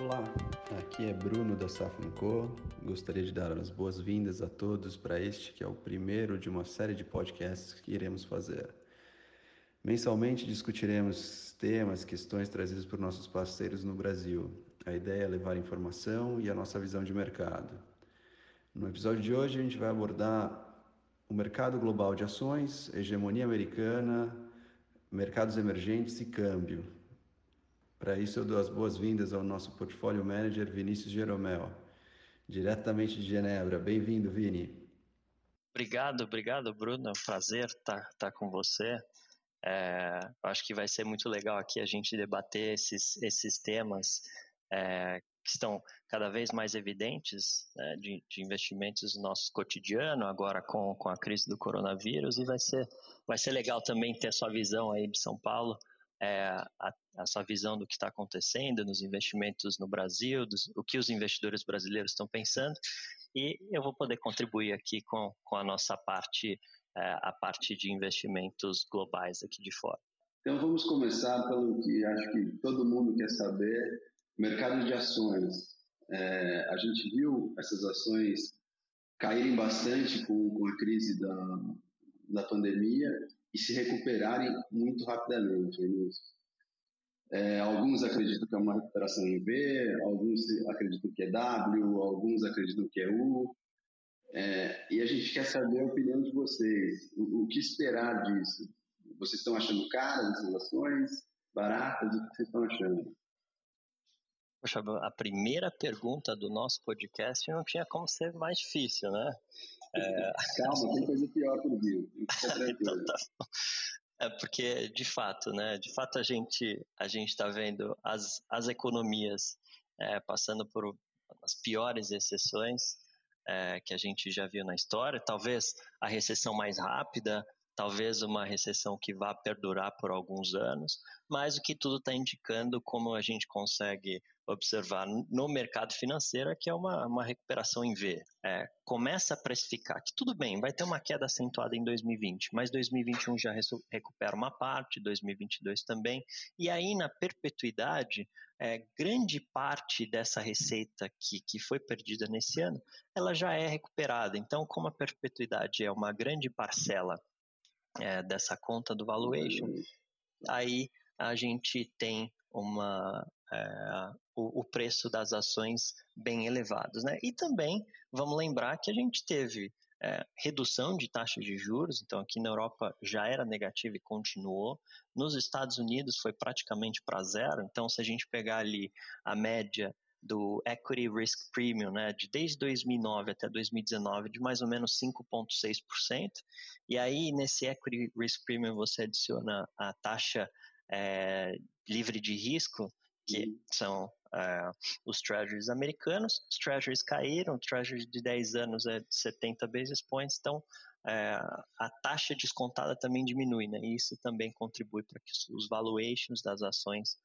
Olá, aqui é Bruno da Safnco. Gostaria de dar as boas-vindas a todos para este que é o primeiro de uma série de podcasts que iremos fazer. Mensalmente discutiremos temas, questões trazidas por nossos parceiros no Brasil. A ideia é levar informação e a nossa visão de mercado. No episódio de hoje a gente vai abordar o mercado global de ações, hegemonia americana, mercados emergentes e câmbio. Para isso, eu dou as boas-vindas ao nosso portfólio manager Vinícius Jeromel, diretamente de Genebra. Bem-vindo, Vini. Obrigado, obrigado, Bruno. É um prazer estar, estar com você. É, acho que vai ser muito legal aqui a gente debater esses, esses temas é, que estão cada vez mais evidentes né, de, de, investimentos no nosso cotidiano, agora com, com a crise do coronavírus, e vai ser, vai ser legal também ter sua visão aí de São Paulo é, a, a, sua visão do que está acontecendo nos investimentos no Brasil, dos, o que os investidores brasileiros estão pensando, e eu vou poder contribuir aqui com, com a nossa parte, é, a parte de investimentos globais aqui de fora. Então vamos começar pelo que acho que todo mundo quer saber, mercado de ações. É, a gente viu essas ações caírem bastante com, com a crise da, da pandemia e se recuperarem muito rapidamente, É, alguns acreditam que é uma recuperação em V, alguns acreditam que é W, alguns acreditam que é U. É, e a gente quer saber a opinião de vocês. O, o que esperar disso? Vocês estão achando caras as ações? Baratas? O que vocês estão achando? Poxa, a primeira pergunta do nosso podcast não tinha como ser mais difícil, né? É... Calma, tem coisa pior por vir. então, tá é porque, de fato, né? De fato, a gente a gente está vendo as, as economias é, passando por as piores exceções é, que a gente já viu na história. Talvez a recessão mais rápida talvez uma recessão que vá perdurar por alguns anos, mas o que tudo está indicando, como a gente consegue observar no mercado financeiro, é que é uma, uma recuperação em V. É, começa a precificar que tudo bem, vai ter uma queda acentuada em 2020, mas 2021 já recupera uma parte, 2022 também, e aí na perpetuidade, é, grande parte dessa receita que, que foi perdida nesse ano, ela já é recuperada. Então, como a perpetuidade é uma grande parcela é, dessa conta do valuation, aí a gente tem uma é, o, o, preço das ações bem elevados, né? E também vamos lembrar que a gente teve é, redução de taxas de juros, então aqui na Europa já era negativo e continuou. Nos Estados Unidos foi praticamente para zero, então se a gente pegar ali a média do Equity Risk Premium, né, de desde 2009 até 2019, de mais ou menos 5,6%. E aí, nesse Equity Risk Premium, você adiciona a taxa é, livre de risco, que uhum. são é, os treasuries americanos. Os treasuries caíram, o treasury de 10 anos é de 70 basis points, então é, a taxa descontada também diminui, né? E isso também contribui para que os valuations das ações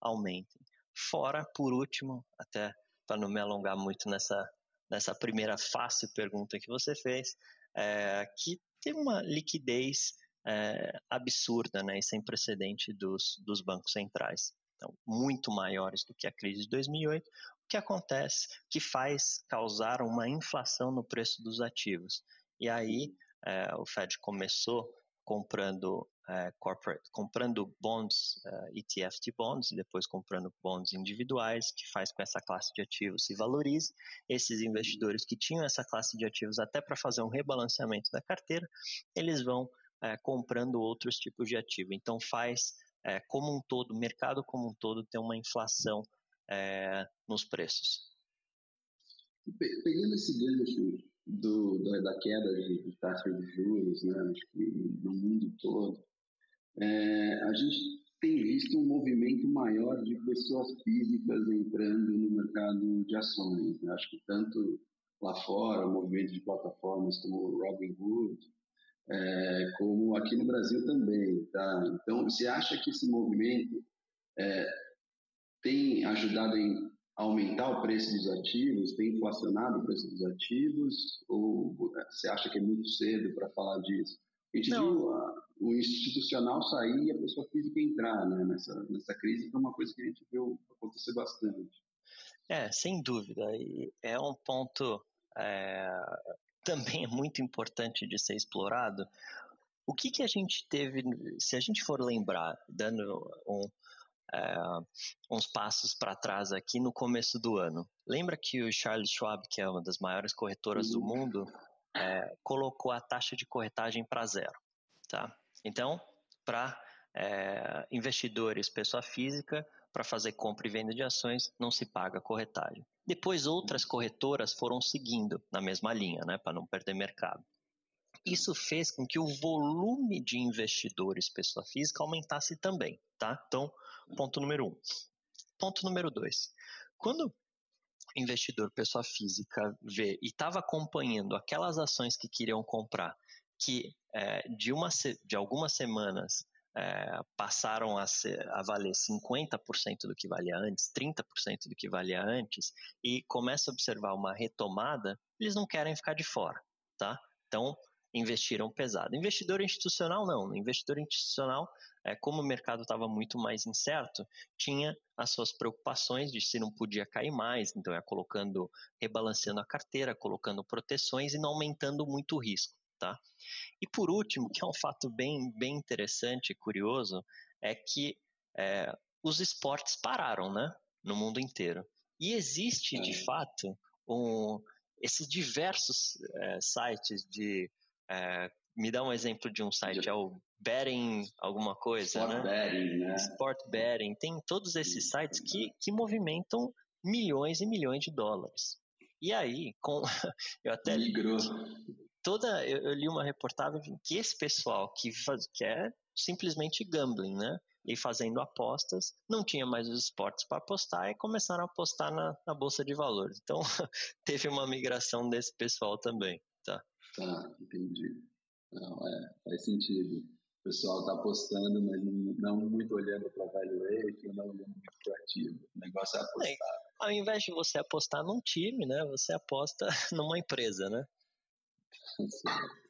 aumentem. Fora, por último, até para não me alongar muito nessa, nessa primeira fácil pergunta que você fez, é, que tem uma liquidez é, absurda né, e sem precedente dos, dos bancos centrais. Então, muito maiores do que a crise de 2008, o que acontece que faz causar uma inflação no preço dos ativos. E aí, é, o Fed começou comprando é, corporate, comprando bonds, uh, é, ETF de bonds e depois comprando bonds individuais, que faz com que essa classe de ativos se valorize. Esses investidores que tinham essa classe de ativos até para fazer um rebalanceamento da carteira, eles vão é, comprando outros tipos de ativo. Então faz é, como um todo, o mercado como um todo tem uma inflação é, nos preços. Pegando esse gancho do, da, da queda de, de taxa de juros, né, no mundo todo, é, a gente tem visto um movimento maior de pessoas físicas entrando no mercado de ações. Né? Acho que tanto lá fora, o movimento de plataformas como o Robinhood, é, como aqui no Brasil também. Tá? Então, você acha que esse movimento é, tem ajudado em aumentar o preço dos ativos, tem inflacionado o preço dos ativos, ou você acha que é muito cedo para falar disso? A gente Não. viu a, o institucional sair e a pessoa física entrar né, nessa, nessa crise, que é uma coisa que a gente viu acontecer bastante. É, sem dúvida. E é um ponto é, também é muito importante de ser explorado. O que, que a gente teve, se a gente for lembrar, dando um, é, uns passos para trás aqui no começo do ano. Lembra que o Charles Schwab, que é uma das maiores corretoras do mundo, é, colocou a taxa de corretagem para zero, tá? Então, para é, investidores, pessoa física, para fazer compra e venda de ações, não se paga corretagem. Depois, outras corretoras foram seguindo na mesma linha, né, para não perder mercado. Isso fez com que o volume de investidores pessoa física aumentasse também, tá? Então, ponto número um. Ponto número dois. Quando investidor pessoa física vê e estava acompanhando aquelas ações que queriam comprar, que é, de, uma, de algumas semanas é, passaram a, ser, a valer 50% do que valia antes, 30% do que valia antes, e começa a observar uma retomada, eles não querem ficar de fora, tá? Então, investiram pesado. Investidor institucional, não. Investidor institucional, é, como o mercado estava muito mais incerto, tinha as suas preocupações de se não podia cair mais, então ia colocando, rebalanceando a carteira, colocando proteções e não aumentando muito o risco. Tá? E por último, que é um fato bem, bem interessante e curioso, é que é, os esportes pararam né, no mundo inteiro. E existe, de fato, um, esses diversos é, sites de. É, me dá um exemplo de um site, é o Betting alguma coisa, Sport né? Betting, né? Sport Betting. Tem todos esses sites que, que movimentam milhões e milhões de dólares. E aí, com eu até Migrou toda eu, eu, li uma reportagem que esse pessoal que faz, que é simplesmente gambling, né? E fazendo apostas, não tinha mais os esportes para apostar e começaram a apostar na, na bolsa de valores. Então teve uma migração desse pessoal também, tá? Entendi. Não, é, faz sentido. O pessoal está apostando, mas não, não muito olhando para valuation, não olhando muito para ativo. O negócio é apostar. É, ao invés de você apostar num time, né, você aposta numa empresa, né?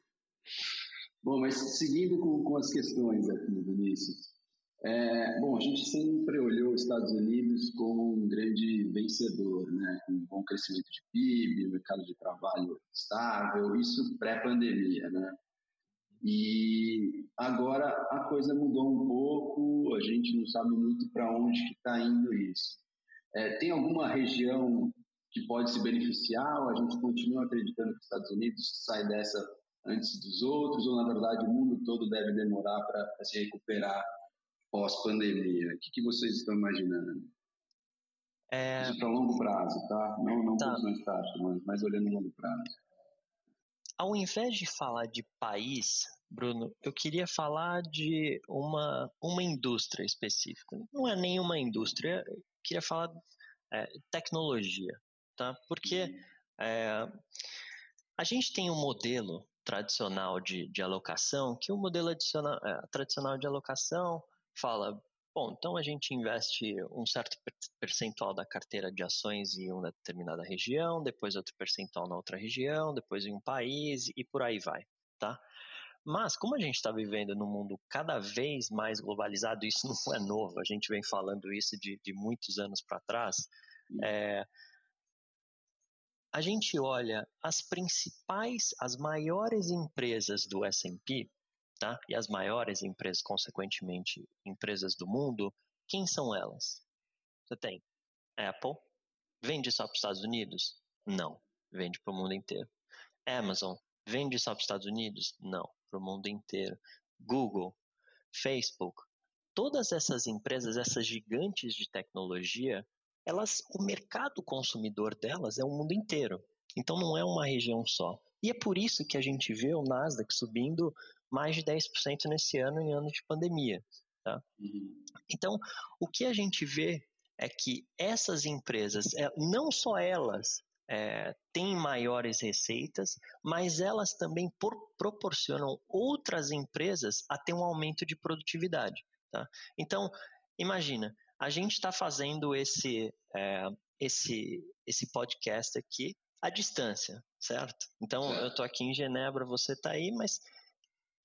Bom, mas seguindo com, com as questões aqui, Vinícius. É, bom, a gente sempre olhou os Estados Unidos como um grande vencedor, né? com um bom crescimento de PIB, mercado de trabalho estável, isso pré-pandemia. Né? E agora a coisa mudou um pouco, a gente não sabe muito para onde está indo isso. É, tem alguma região que pode se beneficiar, ou a gente continua acreditando que os Estados Unidos sai dessa antes dos outros, ou na verdade o mundo todo deve demorar para se recuperar pós-pandemia? O que, que, vocês estão imaginando? É... Isso para longo prazo, tá? Não, não tá. condições táticas, mas, mas olhando longo prazo. Ao invés de falar de país, Bruno, eu queria falar de uma, uma indústria específica. Não é nenhuma indústria, eu queria falar é, tecnologia tá? Porque é, a gente tem um modelo tradicional de, de alocação, que o modelo é, tradicional de alocação fala, bom, então a gente investe um certo percentual da carteira de ações em uma determinada região, depois outro percentual na outra região, depois em um país e por aí vai, tá? Mas, como a gente está vivendo num mundo cada vez mais globalizado, isso não é novo, a gente vem falando isso de, de muitos anos para trás, é, a gente olha as principais, as maiores empresas do S&P, tá? E as maiores empresas, consequentemente, empresas do mundo, quem são elas? Você tem Apple, vende só para os Estados Unidos? Não, vende para o mundo inteiro. Amazon, vende só para os Estados Unidos? Não, para o mundo inteiro. Google, Facebook, todas essas empresas, essas gigantes de tecnologia, elas, o mercado consumidor delas é o mundo inteiro. Então não é uma região só. E é por isso que a gente vê o Nasdaq subindo mais de 10% nesse ano, em ano de pandemia. Tá? Uhum. Então, o que a gente vê é que essas empresas, é, não só elas é, têm maiores receitas, mas elas também por, proporcionam outras empresas a ter um aumento de produtividade. Tá? Então, imagina, a gente está fazendo esse, é, esse, esse podcast aqui à distância, certo? Então, eu estou aqui em Genebra, você está aí, mas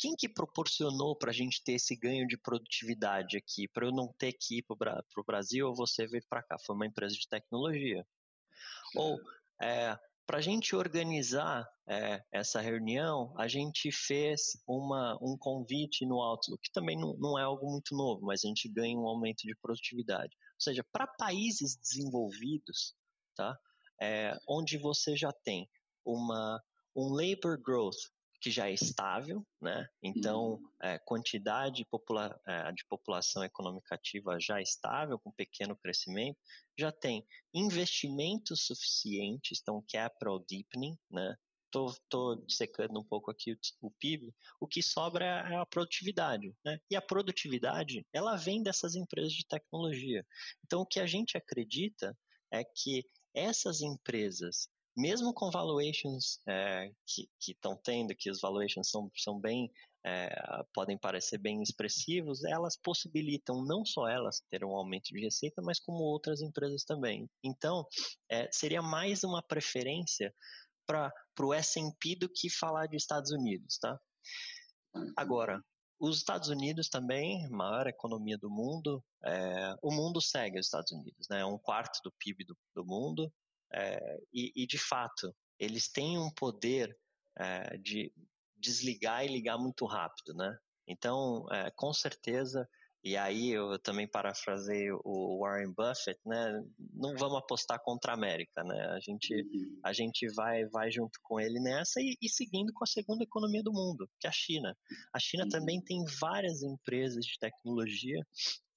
quem que proporcionou para a gente ter esse ganho de produtividade aqui, para eu não ter que ir para o Brasil ou você vir para cá? Foi uma empresa de tecnologia. Ou é, para a gente organizar é, essa reunião, a gente fez uma, um convite no Outlook, que também não, não é algo muito novo, mas a gente ganha um aumento de produtividade. Ou seja, para países desenvolvidos, tá? É, onde você já tem uma, um labor growth que já é estável, né? Então, uhum. é, quantidade popula é, de população econômica ativa já estável, com pequeno crescimento, já tem investimentos suficientes, então capital deepening, né? Tô, tô secando um pouco aqui o, o PIB, o que sobra é a produtividade, né? E a produtividade, ela vem dessas empresas de tecnologia. Então, o que a gente acredita é que essas empresas mesmo com valuations é, que estão tendo, que os valuations são, são bem, é, podem parecer bem expressivos, elas possibilitam não só elas ter um aumento de receita, mas como outras empresas também. Então, é, seria mais uma preferência para o S&P do que falar de Estados Unidos, tá? Agora, os Estados Unidos também, maior economia do mundo, é, o mundo segue os Estados Unidos, né? Um quarto do PIB do, do mundo, é, e, e, de fato, eles têm um poder é, de desligar e ligar muito rápido, né? Então, é, com certeza, e aí eu também parafrasei o Warren Buffett, né? Não vamos apostar contra a América, né? A gente, uhum. a gente vai, vai junto com ele nessa e, e, seguindo com a segunda economia do mundo, que é a China. A China uhum. também tem várias empresas de tecnologia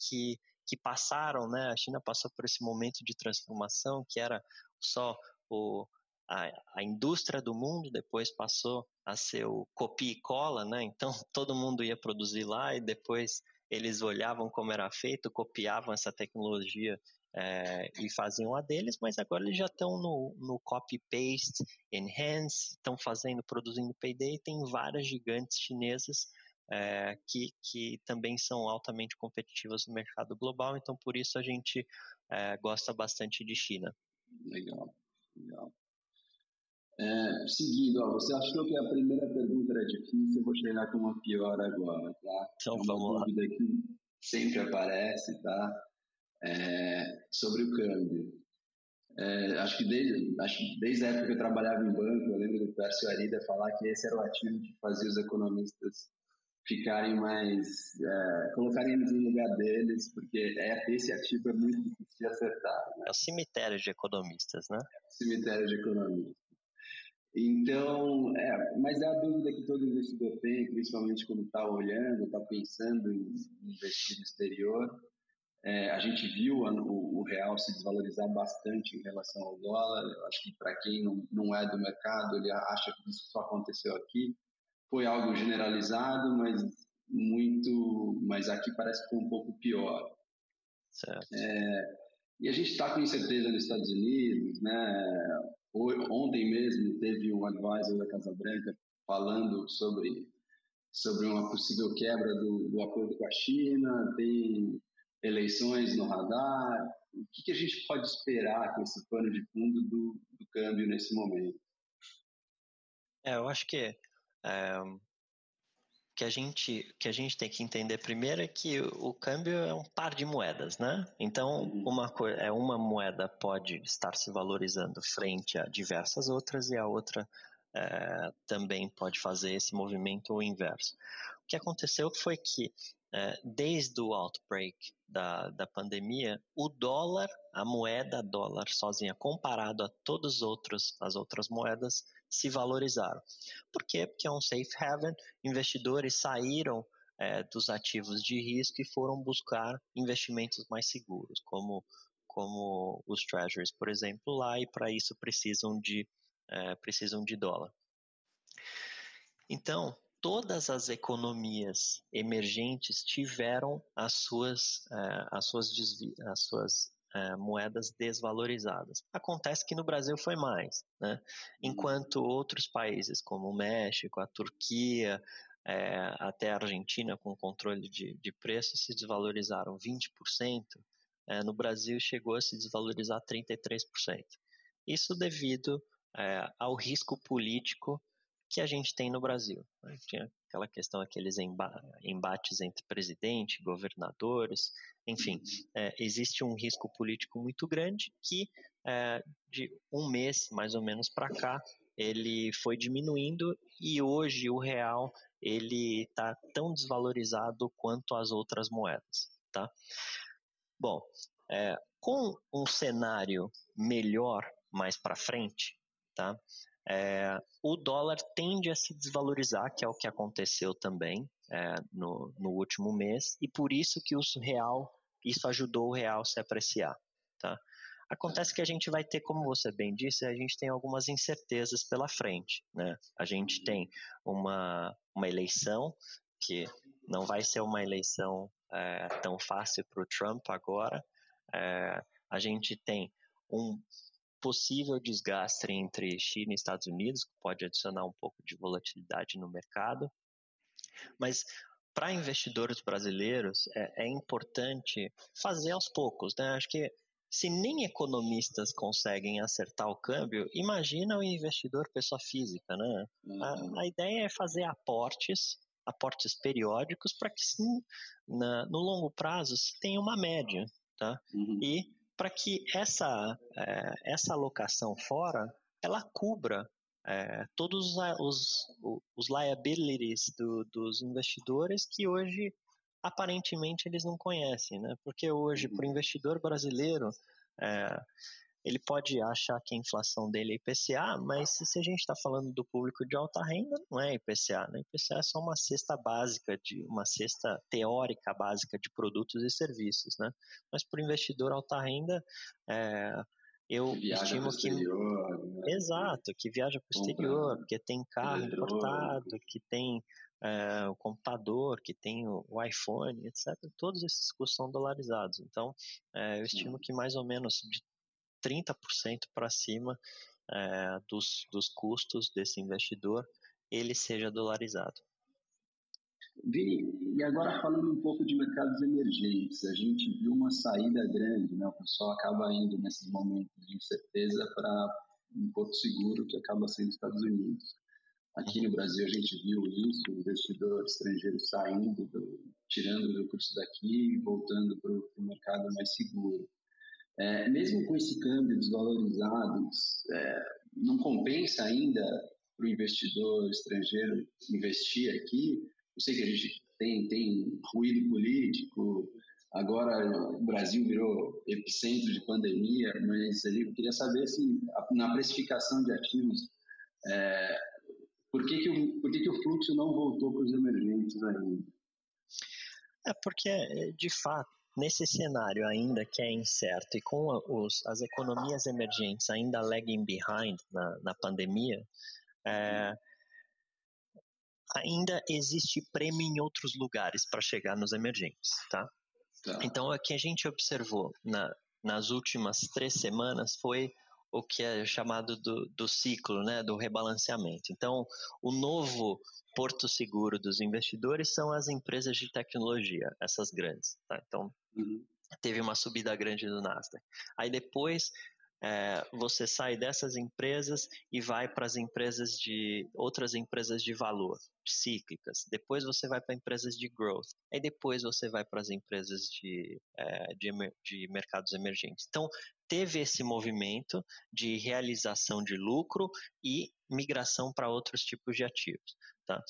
que que passaram, né? A China passou por esse momento de transformação que era só o, a, a, indústria do mundo, depois passou a ser o copia e cola, né? Então todo mundo ia produzir lá e depois eles olhavam como era feito, copiavam essa tecnologia é, e faziam a deles, mas agora eles já estão no, no copy-paste, enhance, estão fazendo, produzindo Payday, tem várias gigantes chinesas é, que, que também são altamente competitivas no mercado global, então por isso a gente é, gosta bastante de China. Legal, legal. É, seguindo, ó, você achou que a primeira pergunta era difícil, eu vou chegar com uma pior agora, tá? Então uma vamos lá. dúvida que sempre aparece, tá? É, sobre o câmbio. É, acho que desde, acho, desde a época que eu trabalhava em banco, eu lembro do Pércio Arida falar que esse era o ativo que fazia os economistas ficarem mais, é, colocarem eles no lugar deles, porque é, esse ativo é muito difícil de acertar. Né? É o cemitério de economistas, né? É cemitério de economistas. Então, é, mas é a dúvida que todo investidor tem, principalmente quando está olhando, está pensando em investir no exterior. É, a gente viu o, o, real se desvalorizar bastante em relação ao dólar. Eu acho que para quem não, não é do mercado, ele acha que isso só aconteceu aqui foi algo generalizado, mas muito, mas aqui parece que foi um pouco pior. Certo. É, e a gente está com incerteza nos Estados Unidos, né? Ontem mesmo teve um advisor da Casa Branca falando sobre sobre uma possível quebra do, do acordo com a China, tem eleições no radar. O que, que, a gente pode esperar com esse pano de fundo do, do câmbio nesse momento? É, eu acho que é, que a gente que a gente tem que entender primeiro é que o câmbio é um par de moedas, né? Então uhum. uma é uma moeda pode estar se valorizando frente a diversas outras e a outra é, também pode fazer esse movimento inverso. O que aconteceu foi que é, desde o outbreak da, da pandemia, o dólar, a moeda dólar sozinha, comparado a todas as outras, as outras moedas, se valorizaram. Por quê? Porque é um safe haven, investidores saíram é, dos ativos de risco e foram buscar investimentos mais seguros, como, como os treasuries, por exemplo, lá, e para isso precisam de, é, precisam de dólar. Então, todas as economias emergentes tiveram as suas, uh, as suas, as suas uh, moedas desvalorizadas. Acontece que no Brasil foi mais, né? enquanto outros países como o México, a Turquia, é, até a Argentina com controle de, de preços se desvalorizaram 20%, é, no Brasil chegou a se desvalorizar 33%. Isso devido é, ao risco político que a gente tem no Brasil. Né? Tinha aquela questão, aqueles embates entre presidente, governadores, enfim, é, existe um risco político muito grande que é, de um mês mais ou menos para cá ele foi diminuindo e hoje o real ele está tão desvalorizado quanto as outras moedas, tá? Bom, é, com um cenário melhor mais para frente, tá? É, o dólar tende a se desvalorizar, que é o que aconteceu também é, no, no último mês, e por isso que o real, isso ajudou o real a se apreciar, tá? Acontece que a gente vai ter, como você bem disse, a gente tem algumas incertezas pela frente, né? A gente tem uma, uma eleição que não vai ser uma eleição é, tão fácil para o Trump agora. É, a gente tem um possível desgaste entre China e Estados Unidos, que pode adicionar um pouco de volatilidade no mercado. Mas para investidores brasileiros é, é, importante fazer aos poucos, né? Acho que se nem economistas conseguem acertar o câmbio, imagina o investidor pessoa física, né? Uhum. A, a, ideia é fazer aportes, aportes periódicos, para que na, no longo prazo se tenha uma média, tá? Uhum. E para que essa, é, essa alocação fora ela cubra é, todos os, os liabilities do, dos investidores que hoje aparentemente eles não conhecem, né? Porque hoje, para o uhum. investidor brasileiro, é, ele pode achar que a inflação dele é IPCA, mas se a gente está falando do público de alta renda, não é IPCA, né? IPCA é só uma cesta básica, de uma cesta teórica básica de produtos e serviços, né? Mas para o investidor alta renda, é, eu estimo que né? exato, que viaja para o exterior, porque tem carro importado, que tem é, o computador, que tem o, o, iPhone, etc. Todos esses custos são dolarizados. Então, é, eu estimo que mais ou menos de 30% para cima é, dos, dos custos desse investidor ele seja dolarizado. Vini, e agora falando um pouco de mercados emergentes, a gente viu uma saída grande, né? o pessoal acaba indo nesses momentos de incerteza para um porto seguro que acaba sendo os Estados Unidos. Aqui no Brasil a gente viu isso, o investidor estrangeiro saindo, do, tirando o recurso daqui e voltando para o mercado mais seguro. É, mesmo com esse câmbio desvalorizado, é, não compensa ainda para o investidor estrangeiro investir aqui? Eu sei que a gente tem, tem ruído político, agora o Brasil virou epicentro de pandemia, mas eu queria saber se na precificação de ativos, é, por, que, que, o, por que, que o fluxo não voltou para os emergentes ainda? É porque, de fato, Nesse cenário ainda que é incerto e com os, as economias emergentes ainda lagging behind na, na pandemia, é, ainda existe prêmio em outros lugares para chegar nos emergentes, tá? tá? Então, o que a gente observou na, nas últimas três semanas foi o que é chamado do, do ciclo, né, do rebalanceamento. Então, o novo porto seguro dos investidores são as empresas de tecnologia, essas grandes. Tá? Então, uhum. teve uma subida grande do Nasdaq. Aí depois é, você sai dessas empresas e vai para as empresas de outras empresas de valor cíclicas. Depois você vai para empresas de growth. Aí depois você vai para as empresas de, é, de, de mercados emergentes. Então teve esse movimento de realização de lucro e migração para outros tipos de ativos. Tá?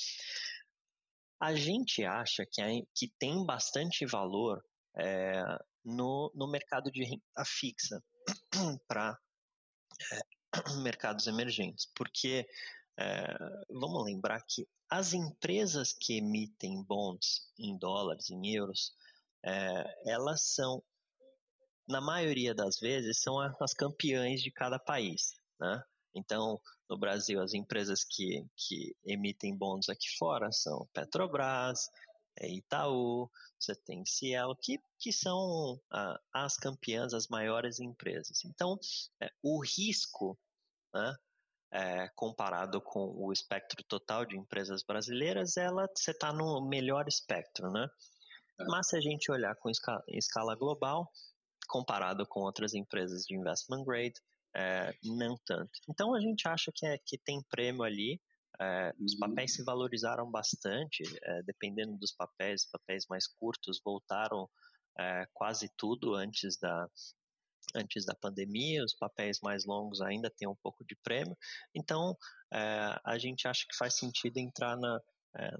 A gente acha que, que tem bastante valor é, no, no mercado de renda fixa para é, mercados emergentes, porque é, vamos lembrar que as empresas que emitem bonds em dólares, em euros, é, elas são, na maioria das vezes, são as campeãs de cada país. Né? Então, no Brasil, as empresas que, que emitem bons aqui fora são Petrobras, é Itaú, você tem Cielo, que, que são ah, as campeãs, as maiores empresas. Então, é, o risco, né, é, comparado com o espectro total de empresas brasileiras, ela você está no melhor espectro, né? É. Mas se a gente olhar com escala, escala global, comparado com outras empresas de investment grade, é, não tanto. Então a gente acha que, é, que tem prêmio ali É, os uhum. papéis se valorizaram bastante, é, dependendo dos papéis, papéis mais curtos voltaram é, quase tudo antes da, antes da pandemia, os papéis mais longos ainda têm um pouco de prêmio, então a gente acha que faz sentido entrar na,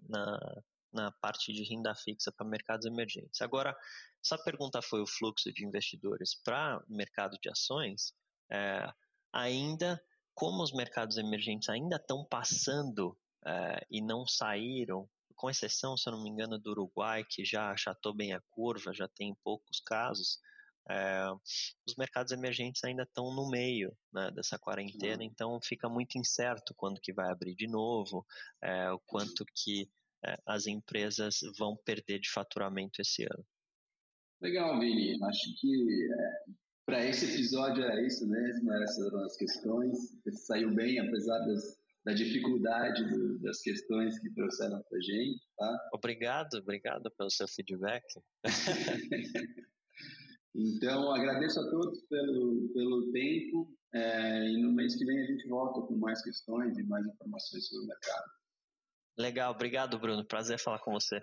na, na parte de renda fixa para mercados emergentes. Agora, se a pergunta foi o fluxo de investidores para mercado de ações, ainda, como os mercados emergentes ainda estão passando é, e não saíram, com exceção, se eu não me engano, do Uruguai, que já achatou bem a curva, já tem poucos casos, é, os mercados emergentes ainda estão no meio né, dessa quarentena, então fica muito incerto quando que vai abrir de novo, é, o quanto que é, as empresas vão perder de faturamento esse ano. Legal, Vini. Acho que para esse episódio é isso mesmo, essas eram as questões. Você saiu bem, apesar das, da dificuldade do, das questões que trouxeram para a gente. Tá? Obrigado, obrigado pelo seu feedback. então, agradeço a todos pelo, pelo tempo é, e no mês que vem a gente volta com mais questões e mais informações sobre o mercado. Legal, obrigado, Bruno. Prazer falar com você.